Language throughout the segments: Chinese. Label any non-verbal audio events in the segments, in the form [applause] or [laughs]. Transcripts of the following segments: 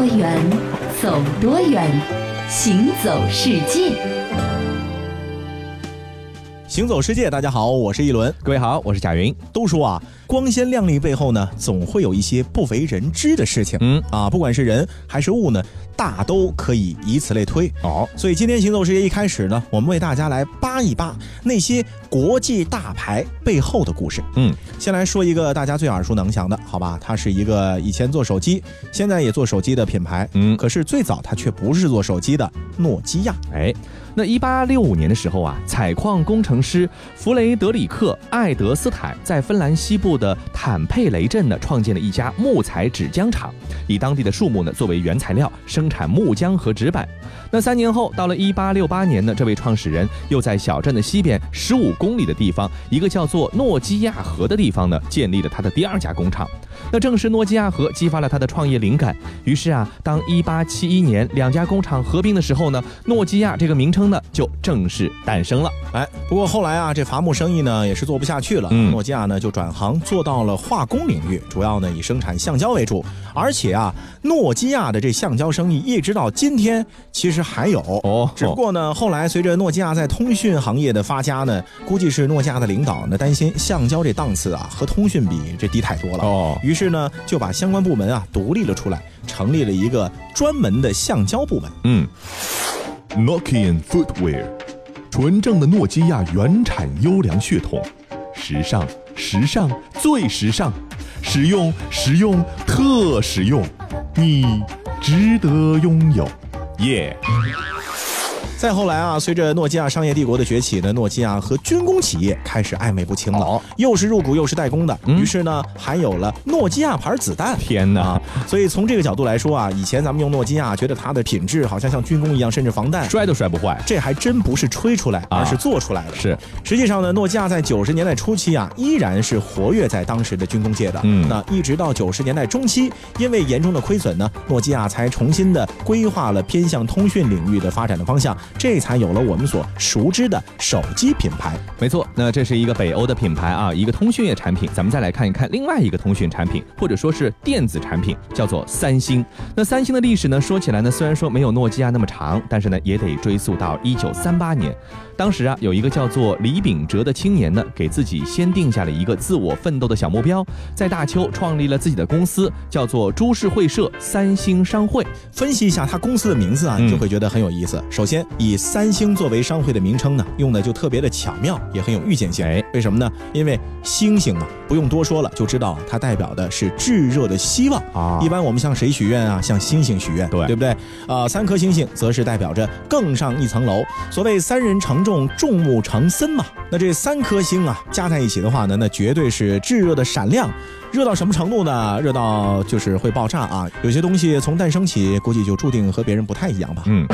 多远，走多远，行走世界。行走世界，大家好，我是一轮。各位好，我是贾云。都说啊，光鲜亮丽背后呢，总会有一些不为人知的事情。嗯啊，不管是人还是物呢，大都可以以此类推。哦，所以今天行走世界一开始呢，我们为大家来扒一扒那些国际大牌背后的故事。嗯，先来说一个大家最耳熟能详的，好吧？它是一个以前做手机，现在也做手机的品牌。嗯，可是最早它却不是做手机的，诺基亚。哎。那一八六五年的时候啊，采矿工程师弗雷德里克·爱德斯坦在芬兰西部的坦佩雷镇呢，创建了一家木材纸浆厂，以当地的树木呢作为原材料生产木浆和纸板。那三年后，到了一八六八年呢，这位创始人又在小镇的西边十五公里的地方，一个叫做诺基亚河的地方呢，建立了他的第二家工厂。那正是诺基亚河激发了他的创业灵感。于是啊，当一八七一年两家工厂合并的时候呢，诺基亚这个名称呢就正式诞生了。哎，不过后来啊，这伐木生意呢也是做不下去了，诺基亚呢就转行做到了化工领域，主要呢以生产橡胶为主。而且啊，诺基亚的这橡胶生意一直到今天其实还有哦，只不过呢，后来随着诺基亚在通讯行业的发家呢，估计是诺基亚的领导呢担心橡胶这档次啊和通讯比这低太多了哦，于是呢就把相关部门啊独立了出来，成立了一个专门的橡胶部门。嗯，Nokian Footwear，纯正的诺基亚原产优良血统，时尚，时尚，最时尚。实用，实用，特实用，你值得拥有，耶！再后来啊，随着诺基亚商业帝国的崛起呢，诺基亚和军工企业开始暧昧不清了，又是入股又是代工的，于是呢，还有了诺基亚牌子弹。天哪！[laughs] 所以从这个角度来说啊，以前咱们用诺基亚，觉得它的品质好像像军工一样，甚至防弹摔都摔不坏。这还真不是吹出来，而是做出来的。是，实际上呢，诺基亚在九十年代初期啊，依然是活跃在当时的军工界的。嗯，那一直到九十年代中期，因为严重的亏损呢，诺基亚才重新的规划了偏向通讯领域的发展的方向。这才有了我们所熟知的手机品牌。没错，那这是一个北欧的品牌啊，一个通讯业产品。咱们再来看一看另外一个通讯产品，或者说是电子产品，叫做三星。那三星的历史呢，说起来呢，虽然说没有诺基亚那么长，但是呢，也得追溯到一九三八年。当时啊，有一个叫做李秉哲的青年呢，给自己先定下了一个自我奋斗的小目标，在大邱创立了自己的公司，叫做株式会社三星商会。分析一下他公司的名字啊，你就会觉得很有意思。首先，以三星作为商会的名称呢，用的就特别的巧妙，也很有预见性。哎，为什么呢？因为星星啊，不用多说了，就知道它代表的是炙热的希望啊。一般我们向谁许愿啊？向星星许愿，对对不对？啊，三颗星星则是代表着更上一层楼。所谓三人成。众众目成森嘛，那这三颗星啊加在一起的话呢，那绝对是炙热的闪亮，热到什么程度呢？热到就是会爆炸啊！有些东西从诞生起，估计就注定和别人不太一样吧。嗯。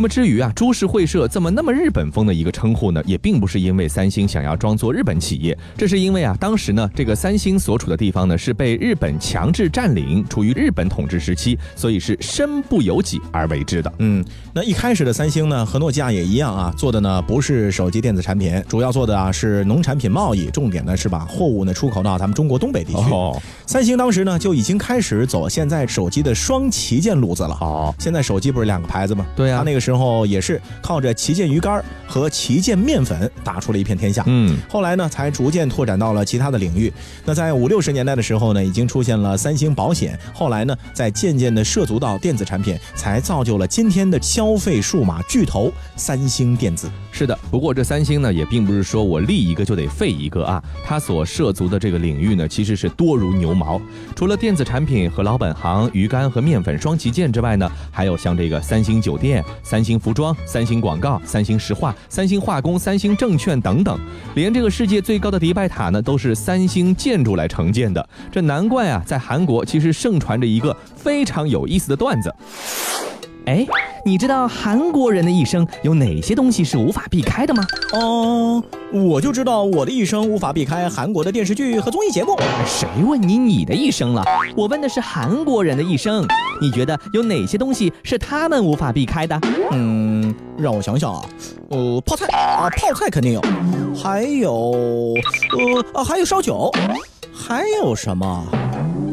那么至于啊，株式会社这么那么日本风的一个称呼呢，也并不是因为三星想要装作日本企业，这是因为啊，当时呢，这个三星所处的地方呢是被日本强制占领，处于日本统治时期，所以是身不由己而为之的。嗯，那一开始的三星呢，和诺基亚也一样啊，做的呢不是手机电子产品，主要做的啊是农产品贸易，重点呢是把货物呢出口到咱们中国东北地区。哦，三星当时呢就已经开始走现在手机的双旗舰路子了。哦，现在手机不是两个牌子吗？对啊，那个。时候也是靠着旗舰鱼竿和旗舰面粉打出了一片天下。嗯，后来呢才逐渐拓展到了其他的领域。那在五六十年代的时候呢，已经出现了三星保险。后来呢，再渐渐的涉足到电子产品，才造就了今天的消费数码巨头三星电子。是的，不过这三星呢，也并不是说我立一个就得废一个啊。它所涉足的这个领域呢，其实是多如牛毛。毛除了电子产品和老本行鱼竿和面粉双旗舰之外呢，还有像这个三星酒店。三星服装、三星广告、三星石化、三星化工、三星证券等等，连这个世界最高的迪拜塔呢，都是三星建筑来承建的。这难怪啊，在韩国其实盛传着一个非常有意思的段子。哎，你知道韩国人的一生有哪些东西是无法避开的吗？哦，我就知道我的一生无法避开韩国的电视剧和综艺节目。谁问你你的一生了？我问的是韩国人的一生。你觉得有哪些东西是他们无法避开的？嗯，让我想想啊，呃，泡菜啊，泡菜肯定有，还有，呃啊，还有烧酒，还有什么？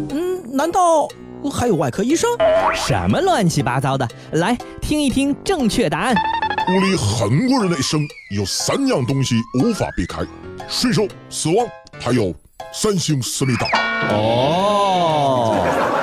嗯。难道还有外科医生？什么乱七八糟的！来听一听正确答案。屋里很多人的一生有三样东西无法避开：税收、死亡，还有三星思密达。哦。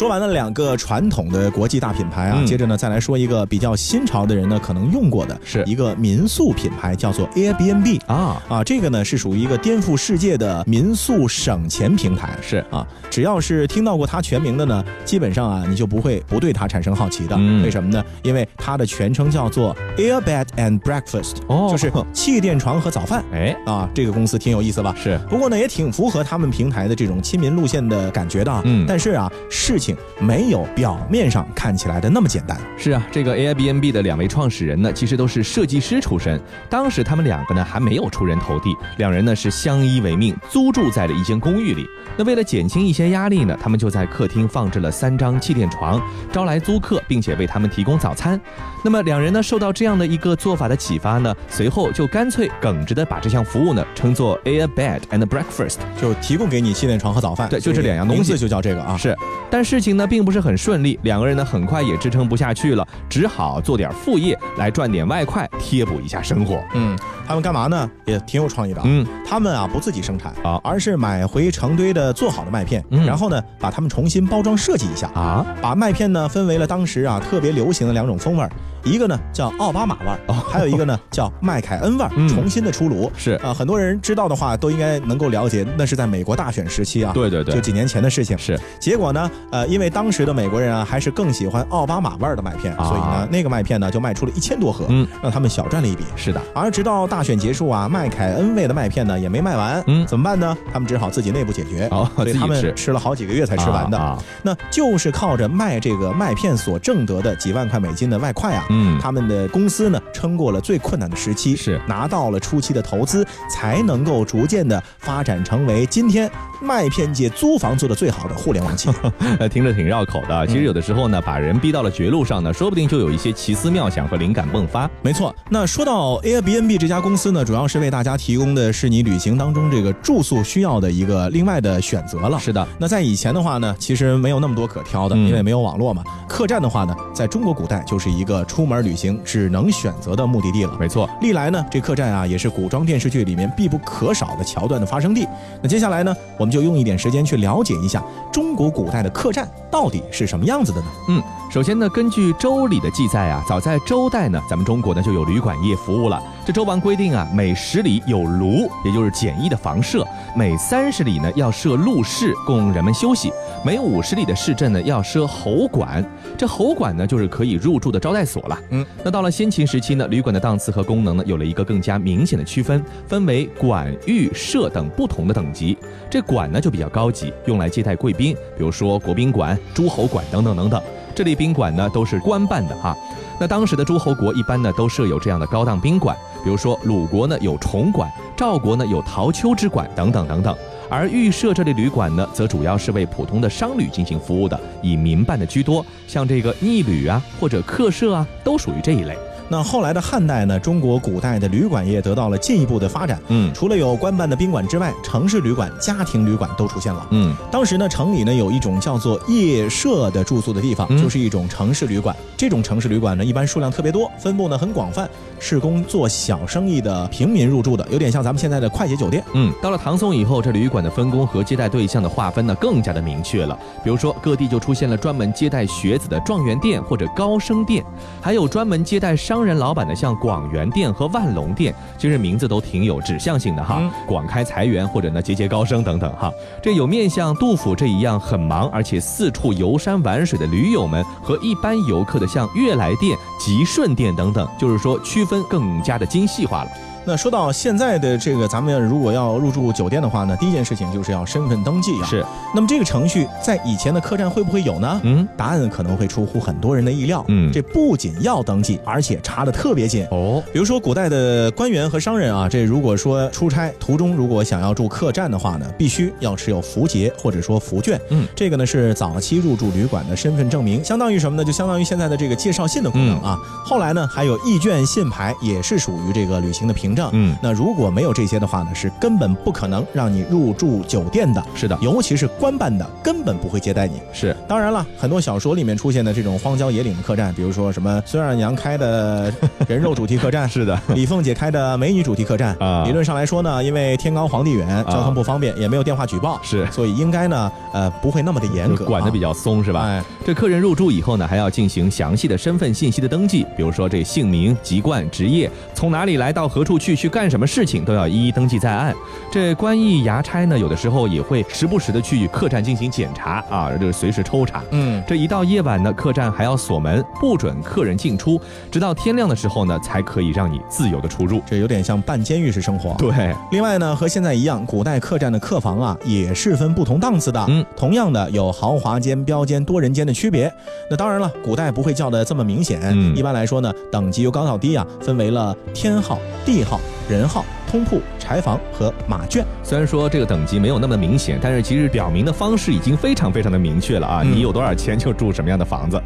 说完了两个传统的国际大品牌啊，接着呢再来说一个比较新潮的人呢可能用过的，是。一个民宿品牌，叫做 Airbnb 啊。啊，这个呢是属于一个颠覆世界的民宿省钱平台，是。啊，只要是听到过它全名的呢，基本上啊你就不会不对它产生好奇的，为什么呢？因为它的全称叫做 Airbed and Breakfast，哦，就是气垫床和早饭，哎。啊，这个公司挺有意思吧？是，不过呢也挺符合他们平台的这种亲民路线的感觉的，嗯，但是啊事情。没有表面上看起来的那么简单。是啊，这个 Airbnb 的两位创始人呢，其实都是设计师出身。当时他们两个呢还没有出人头地，两人呢是相依为命，租住在了一间公寓里。那为了减轻一些压力呢，他们就在客厅放置了三张气垫床，招来租客，并且为他们提供早餐。那么两人呢受到这样的一个做法的启发呢，随后就干脆耿直的把这项服务呢称作 Airbed and Breakfast，就提供给你气垫床和早饭。对，就这两样东西就叫这个啊。是，但事情呢。并不是很顺利，两个人呢很快也支撑不下去了，只好做点副业来赚点外快，贴补一下生活。嗯，他们干嘛呢？也挺有创意的。嗯，他们啊不自己生产啊，而是买回成堆的做好的麦片，然后呢把它们重新包装设计一下。啊，把麦片呢分为了当时啊特别流行的两种风味。一个呢叫奥巴马味儿，还有一个呢叫麦凯恩味儿，重新的出炉。是。啊，很多人知道的话都应该能够了解，那是在美国大选时期啊，对对对，就几年前的事情。是。结果呢，呃，因为当时的美国人啊还是更喜欢奥巴马味儿的麦片，所以呢那个麦片呢就卖出了一千多盒，嗯，让他们小赚了一笔。是的，而直到大选结束啊，麦凯恩味的麦片呢也没卖完，嗯，怎么办呢？他们只好自己内部解决，哦，所以他们吃了好几个月才吃完的啊，那就是靠着卖这个麦片所挣得的几万块美金的外快啊，嗯，他们的。公司呢撑过了最困难的时期，是拿到了初期的投资，才能够逐渐的发展成为今天麦片界租房做的最好的互联网企业。呃，[laughs] 听着挺绕口的。其实有的时候呢，把人逼到了绝路上呢，说不定就有一些奇思妙想和灵感迸发。没错。那说到 Airbnb 这家公司呢，主要是为大家提供的是你旅行当中这个住宿需要的一个另外的选择了。是的。那在以前的话呢，其实没有那么多可挑的，因为没有网络嘛。客栈的话呢，在中国古代就是一个出门旅行。只能选择的目的地了。没错，历来呢，这客栈啊也是古装电视剧里面必不可少的桥段的发生地。那接下来呢，我们就用一点时间去了解一下中国古代的客栈到底是什么样子的呢？嗯。首先呢，根据周礼的记载啊，早在周代呢，咱们中国呢就有旅馆业服务了。这周王规定啊，每十里有庐，也就是简易的房舍；每三十里呢要设陆室，供人们休息；每五十里的市镇呢要设侯馆。这侯馆呢就是可以入住的招待所了。嗯，那到了先秦时期呢，旅馆的档次和功能呢有了一个更加明显的区分，分为馆、御、舍等不同的等级。这馆呢就比较高级，用来接待贵宾，比如说国宾馆、诸侯馆等等等等。这类宾馆呢都是官办的哈，那当时的诸侯国一般呢都设有这样的高档宾馆，比如说鲁国呢有重馆，赵国呢有陶丘之馆等等等等，而预设这类旅馆呢则主要是为普通的商旅进行服务的，以民办的居多，像这个逆旅啊或者客舍啊都属于这一类。那后来的汉代呢，中国古代的旅馆业得到了进一步的发展。嗯，除了有官办的宾馆之外，城市旅馆、家庭旅馆都出现了。嗯，当时呢，城里呢有一种叫做夜舍的住宿的地方，就是一种城市旅馆。这种城市旅馆呢，一般数量特别多，分布呢很广泛，是供做小生意的平民入住的，有点像咱们现在的快捷酒店。嗯，到了唐宋以后，这旅馆的分工和接待对象的划分呢更加的明确了。比如说，各地就出现了专门接待学子的状元店或者高升店，还有专门接待商。商人老板的像广元店和万隆店，其实名字都挺有指向性的哈，广开财源或者呢节节高升等等哈。这有面向杜甫这一样很忙而且四处游山玩水的驴友们，和一般游客的像悦来店、吉顺店等等，就是说区分更加的精细化了。那说到现在的这个，咱们如果要入住酒店的话呢，第一件事情就是要身份登记啊。是。那么这个程序在以前的客栈会不会有呢？嗯，答案可能会出乎很多人的意料。嗯，这不仅要登记，而且查的特别紧哦。比如说古代的官员和商人啊，这如果说出差途中如果想要住客栈的话呢，必须要持有符节或者说符卷。嗯，这个呢是早期入住旅馆的身份证明，相当于什么呢？就相当于现在的这个介绍信的功能啊。后来呢还有义卷信牌，也是属于这个旅行的凭证。证。嗯，那如果没有这些的话呢，是根本不可能让你入住酒店的。是的，尤其是官办的，根本不会接待你。是，当然了，很多小说里面出现的这种荒郊野岭的客栈，比如说什么孙二娘开的人肉主题客栈，[laughs] 是的，李凤姐开的美女主题客栈啊。理论上来说呢，因为天高皇帝远，交通不方便，也没有电话举报，是，所以应该呢，呃，不会那么的严格，管的比较松，是吧？哎，这客人入住以后呢，还要进行详细的身份信息的登记，比如说这姓名、籍贯、职业，从哪里来到何处去，去干什么事情，都要一一登记在案。这官役衙差呢，有的时候也会时不时的去客栈进行检查啊，这个随时抽查。嗯，这一到夜晚呢，客栈还要锁门，不准客人进出，直到天亮的时候呢，才可以让你自由的出入。这有点像半监狱式生活。对，另外呢，和现在一样，古代客栈的客房啊，也是分不同档次的。嗯，同样的有豪华间、标间、多人间的区别。那当然了，古代不会叫的这么明显。嗯，一般来说呢，等级由高到低啊，分为了天号、地号、人号。通铺、柴房和马圈，虽然说这个等级没有那么明显，但是其实表明的方式已经非常非常的明确了啊！你有多少钱就住什么样的房子。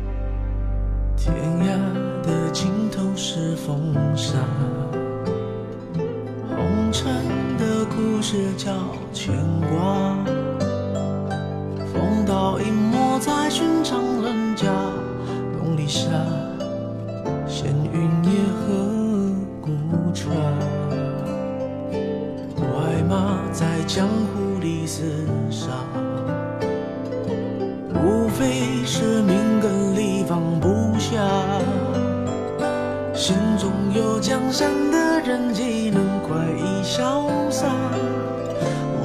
天涯的尽头是风沙，红尘的故事叫牵挂，风刀隐没在寻常人家，东篱下，闲云野鹤快马。在江湖里厮杀，无非是命根里放不下。心中有江山的人，岂能快意潇洒？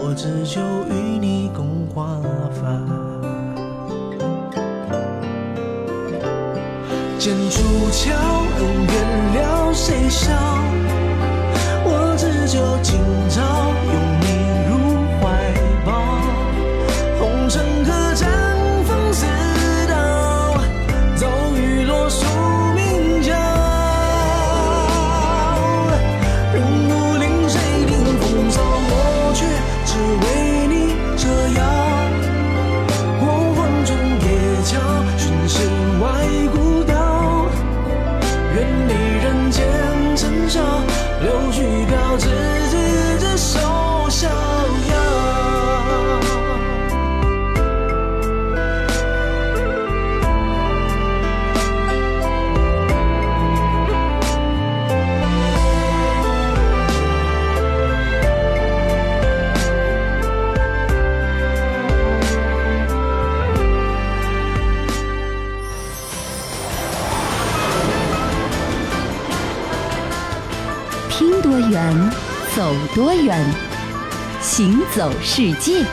我只求与你共华发。剑出鞘，行走世界。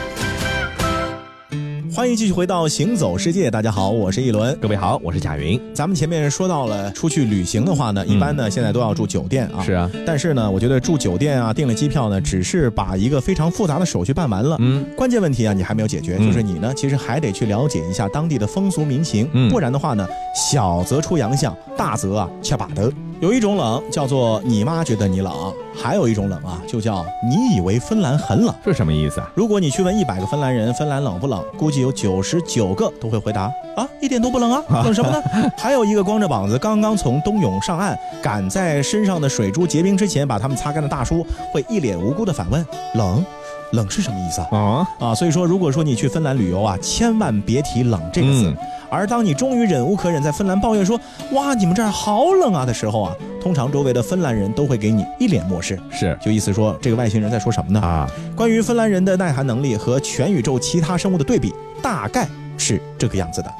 欢迎继续回到《行走世界》，大家好，我是一轮，各位好，我是贾云。咱们前面说到了出去旅行的话呢，一般呢现在都要住酒店啊。是啊，但是呢，我觉得住酒店啊，订了机票呢，只是把一个非常复杂的手续办完了。嗯，关键问题啊，你还没有解决，就是你呢，其实还得去了解一下当地的风俗民情，不然的话呢，小则出洋相，大则啊却把得。有一种冷叫做你妈觉得你冷，还有一种冷啊，就叫你以为芬兰很冷，这什么意思啊？如果你去问一百个芬兰人芬兰冷不冷，估计有九十九个都会回答啊，一点都不冷啊，[laughs] 冷什么呢？还有一个光着膀子刚刚从冬泳上岸，赶在身上的水珠结冰之前把它们擦干的大叔，会一脸无辜的反问：冷，冷是什么意思啊？啊啊！所以说，如果说你去芬兰旅游啊，千万别提冷这个字。而当你终于忍无可忍，在芬兰抱怨说：“哇，你们这儿好冷啊！”的时候啊，通常周围的芬兰人都会给你一脸漠视，是就意思说这个外星人在说什么呢？啊，关于芬兰人的耐寒能力和全宇宙其他生物的对比，大概是这个样子的：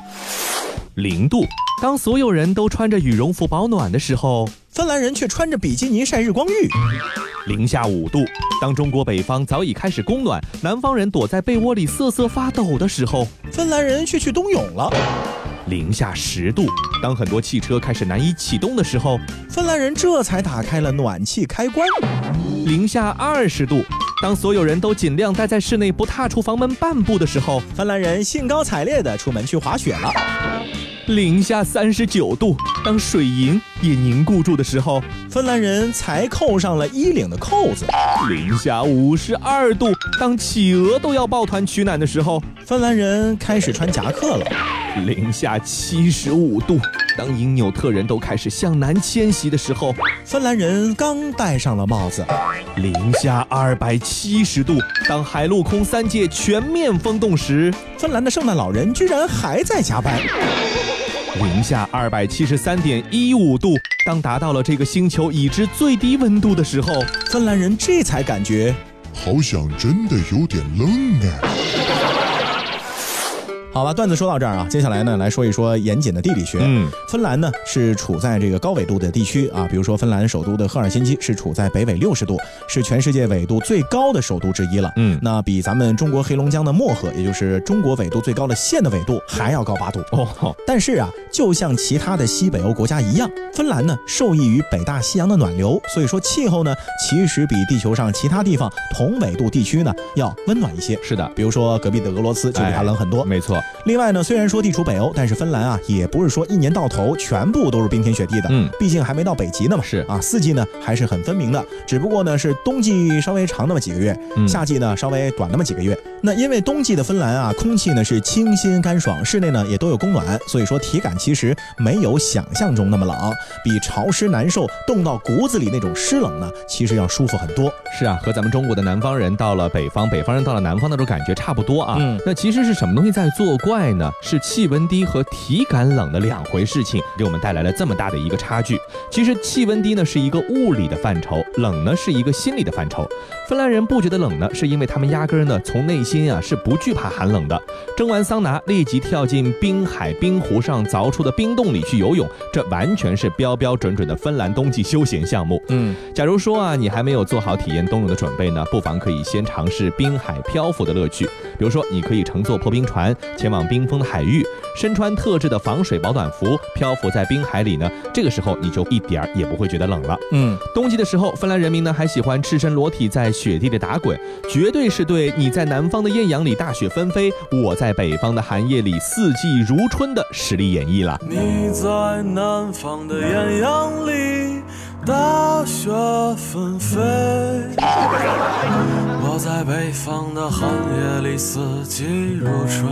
零度，当所有人都穿着羽绒服保暖的时候，芬兰人却穿着比基尼晒日光浴；零下五度，当中国北方早已开始供暖，南方人躲在被窝里瑟瑟发抖的时候。芬兰人却去冬泳了。零下十度，当很多汽车开始难以启动的时候，芬兰人这才打开了暖气开关。零下二十度，当所有人都尽量待在室内不踏出房门半步的时候，芬兰人兴高采烈地出门去滑雪了。零下三十九度，当水银也凝固住的时候，芬兰人才扣上了衣领的扣子。零下五十二度，当企鹅都要抱团取暖的时候，芬兰人开始穿夹克了。零下七十五度。当因纽特人都开始向南迁徙的时候，芬兰人刚戴上了帽子。零下二百七十度，当海陆空三界全面封冻时，芬兰的圣诞老人居然还在加班。零下二百七十三点一五度，当达到了这个星球已知最低温度的时候，芬兰人这才感觉，好像真的有点冷哎。好吧，段子说到这儿啊，接下来呢来说一说严谨的地理学。嗯，芬兰呢是处在这个高纬度的地区啊，比如说芬兰首都的赫尔辛基是处在北纬六十度，是全世界纬度最高的首都之一了。嗯，那比咱们中国黑龙江的漠河，也就是中国纬度最高的县的纬度还要高八度。哦，但是啊，就像其他的西北欧国家一样，芬兰呢受益于北大西洋的暖流，所以说气候呢其实比地球上其他地方同纬度地区呢要温暖一些。是的，比如说隔壁的俄罗斯就比它冷很多。没错。另外呢，虽然说地处北欧，但是芬兰啊，也不是说一年到头全部都是冰天雪地的。嗯，毕竟还没到北极呢嘛。是啊，四季呢还是很分明的，只不过呢是冬季稍微长那么几个月，夏季呢稍微短那么几个月。那因为冬季的芬兰啊，空气呢是清新干爽，室内呢也都有供暖，所以说体感其实没有想象中那么冷，比潮湿难受、冻到骨子里那种湿冷呢，其实要舒服很多。是啊，和咱们中国的南方人到了北方，北方人到了南方那种感觉差不多啊。嗯，那其实是什么东西在作怪呢？是气温低和体感冷的两回事情，给我们带来了这么大的一个差距。其实气温低呢是一个物理的范畴，冷呢是一个心理的范畴。芬兰人不觉得冷呢，是因为他们压根儿呢从内心啊是不惧怕寒冷的。蒸完桑拿，立即跳进冰海冰湖上凿出的冰洞里去游泳，这完全是标标准准的芬兰冬季休闲项目。嗯，假如说啊你还没有做好体验冬泳的准备呢，不妨可以先尝试滨海漂浮的乐趣。比如说，你可以乘坐破冰船前往冰封的海域，身穿特制的防水保暖服，漂浮在冰海里呢。这个时候你就一点儿也不会觉得冷了。嗯，冬季的时候，芬兰人民呢还喜欢赤身裸体在雪地里打滚，绝对是对你在南方的艳阳里大雪纷飞，我在北方的寒夜里四季如春的实力演绎了。你在南方的艳阳里。大雪纷飞，我在北方的寒夜里四季如春。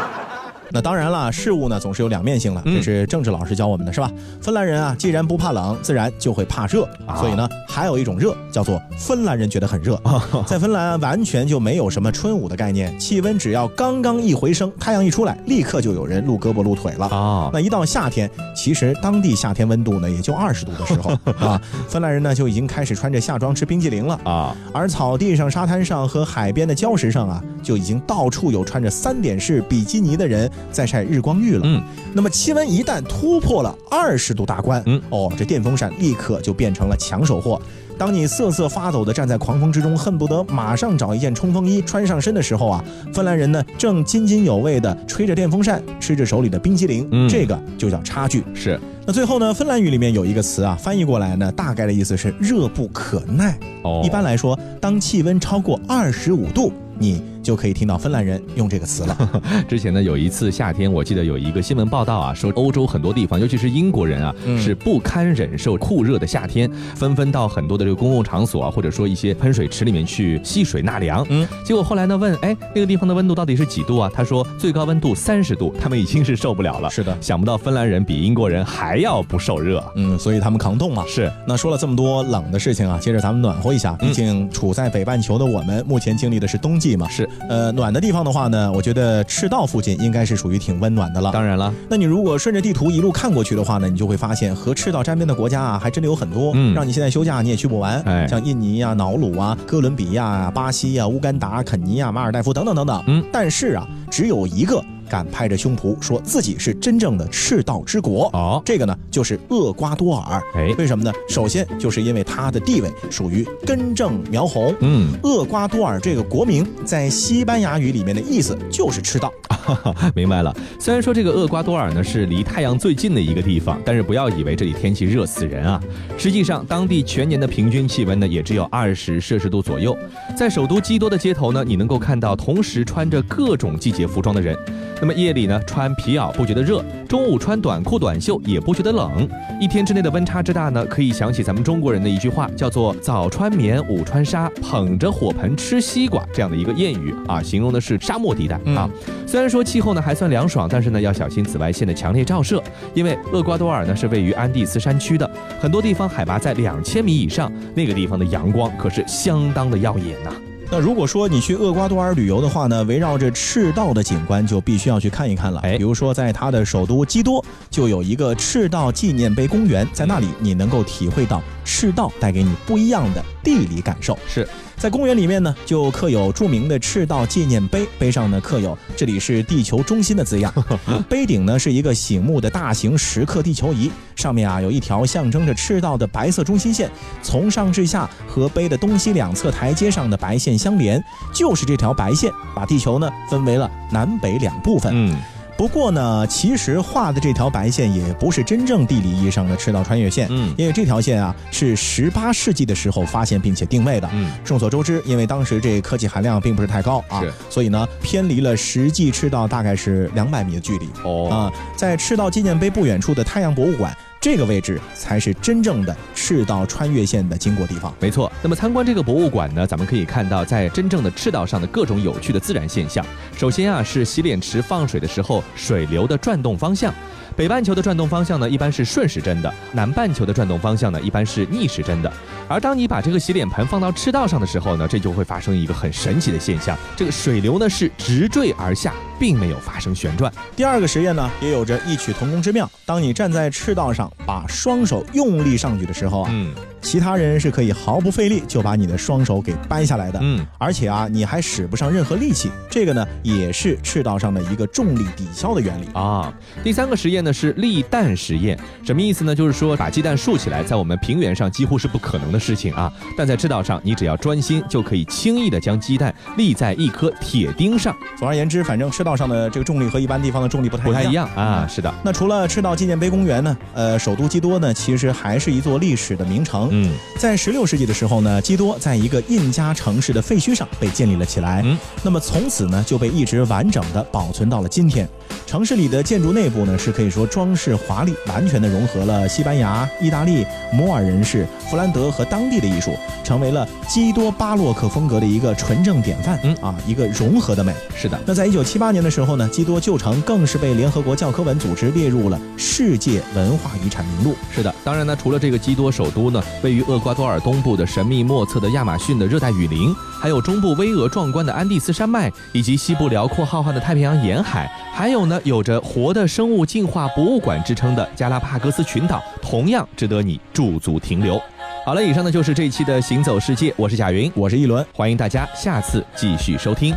那当然了，事物呢总是有两面性了，这是政治老师教我们的是吧？芬兰人啊，既然不怕冷，自然就会怕热，所以呢，还有一种热叫做芬兰人觉得很热。在芬兰完全就没有什么春捂的概念，气温只要刚刚一回升，太阳一出来，立刻就有人露胳膊露腿了啊。那一到夏天，其实当地夏天温度呢也就二十度的时候 [laughs] 啊，芬兰人呢就已经开始穿着夏装吃冰激凌了啊。而草地上、沙滩上和海边的礁石上啊，就已经到处有穿着三点式比基尼的人。在晒日光浴了，嗯，那么气温一旦突破了二十度大关，嗯，哦，这电风扇立刻就变成了抢手货。当你瑟瑟发抖地站在狂风之中，恨不得马上找一件冲锋衣穿上身的时候啊，芬兰人呢正津津有味地吹着电风扇，吃着手里的冰激凌，这个就叫差距。是，那最后呢，芬兰语里面有一个词啊，翻译过来呢，大概的意思是热不可耐。哦，一般来说，当气温超过二十五度，你。就可以听到芬兰人用这个词了。[laughs] 之前呢，有一次夏天，我记得有一个新闻报道啊，说欧洲很多地方，尤其是英国人啊，是不堪忍受酷热的夏天，纷纷到很多的这个公共场所啊，或者说一些喷水池里面去戏水纳凉。嗯，结果后来呢，问，哎，那个地方的温度到底是几度啊？他说最高温度三十度，他们已经是受不了了。是的，想不到芬兰人比英国人还要不受热。嗯，所以他们抗冻嘛。是。那说了这么多冷的事情啊，接着咱们暖和一下。毕竟处在北半球的我们，目前经历的是冬季嘛。是。呃，暖的地。方的话呢，我觉得赤道附近应该是属于挺温暖的了。当然了，那你如果顺着地图一路看过去的话呢，你就会发现和赤道沾边的国家啊，还真的有很多，嗯，让你现在休假你也去不完。哎，像印尼啊、瑙鲁啊、哥伦比亚、啊巴西啊、乌干达、肯尼亚、马尔代夫等等等等。嗯，但是啊，只有一个。敢拍着胸脯说自己是真正的赤道之国哦，这个呢就是厄瓜多尔。哎，为什么呢？首先就是因为它的地位属于根正苗红。嗯，厄瓜多尔这个国名在西班牙语里面的意思就是赤道。[laughs] 明白了。虽然说这个厄瓜多尔呢是离太阳最近的一个地方，但是不要以为这里天气热死人啊。实际上，当地全年的平均气温呢也只有二十摄氏度左右。在首都基多的街头呢，你能够看到同时穿着各种季节服装的人。那么夜里呢，穿皮袄不觉得热；中午穿短裤短袖也不觉得冷。一天之内的温差之大呢，可以想起咱们中国人的一句话，叫做“早穿棉，午穿纱，捧着火盆吃西瓜”这样的一个谚语啊，形容的是沙漠地带啊。虽然说气候呢还算凉爽，但是呢要小心紫外线的强烈照射，因为厄瓜多尔呢是位于安第斯山区的，很多地方海拔在两千米以上，那个地方的阳光可是相当的耀眼呐。那如果说你去厄瓜多尔旅游的话呢，围绕着赤道的景观就必须要去看一看了。哎，比如说在它的首都基多就有一个赤道纪念碑公园，在那里你能够体会到赤道带给你不一样的地理感受。是。在公园里面呢，就刻有著名的赤道纪念碑，碑上呢刻有“这里是地球中心”的字样。[laughs] 碑顶呢是一个醒目的大型石刻地球仪，上面啊有一条象征着赤道的白色中心线，从上至下和碑的东西两侧台阶上的白线相连，就是这条白线把地球呢分为了南北两部分。嗯。不过呢，其实画的这条白线也不是真正地理意义上的赤道穿越线，嗯，因为这条线啊是十八世纪的时候发现并且定位的，嗯，众所周知，因为当时这科技含量并不是太高啊，所以呢偏离了实际赤道大概是两百米的距离，哦，啊，在赤道纪念碑不远处的太阳博物馆。这个位置才是真正的赤道穿越线的经过地方。没错，那么参观这个博物馆呢，咱们可以看到在真正的赤道上的各种有趣的自然现象。首先啊，是洗脸池放水的时候水流的转动方向。北半球的转动方向呢，一般是顺时针的；南半球的转动方向呢，一般是逆时针的。而当你把这个洗脸盆放到赤道上的时候呢，这就会发生一个很神奇的现象，这个水流呢是直坠而下。并没有发生旋转。第二个实验呢，也有着异曲同工之妙。当你站在赤道上，把双手用力上举的时候啊，嗯，其他人是可以毫不费力就把你的双手给掰下来的，嗯，而且啊，你还使不上任何力气。这个呢，也是赤道上的一个重力抵消的原理啊。第三个实验呢是立蛋实验，什么意思呢？就是说把鸡蛋竖起来，在我们平原上几乎是不可能的事情啊，但在赤道上，你只要专心就可以轻易的将鸡蛋立在一颗铁钉上。总而言之，反正赤道。道上的这个重力和一般地方的重力不太不太一样啊，是的。那除了赤道纪念碑公园呢？呃，首都基多呢，其实还是一座历史的名城。嗯，在十六世纪的时候呢，基多在一个印加城市的废墟上被建立了起来。嗯，那么从此呢，就被一直完整的保存到了今天。城市里的建筑内部呢，是可以说装饰华丽，完全的融合了西班牙、意大利、摩尔人士、弗兰德和当地的艺术，成为了基多巴洛克风格的一个纯正典范。嗯啊，一个融合的美。是的。那在一九七八年的时候呢，基多旧城更是被联合国教科文组织列入了世界文化遗产名录。是的。当然呢，除了这个基多首都呢，位于厄瓜多尔东部的神秘莫测的亚马逊的热带雨林，还有中部巍峨壮观的安第斯山脉，以及西部辽阔浩瀚的太平洋沿海，还有呢。有着“活的生物进化博物馆”之称的加拉帕戈斯群岛，同样值得你驻足停留。好了，以上呢就是这一期的《行走世界》，我是贾云，我是一轮，欢迎大家下次继续收听。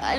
I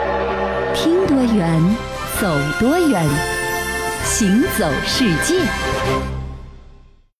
听多远，走多远，行走世界。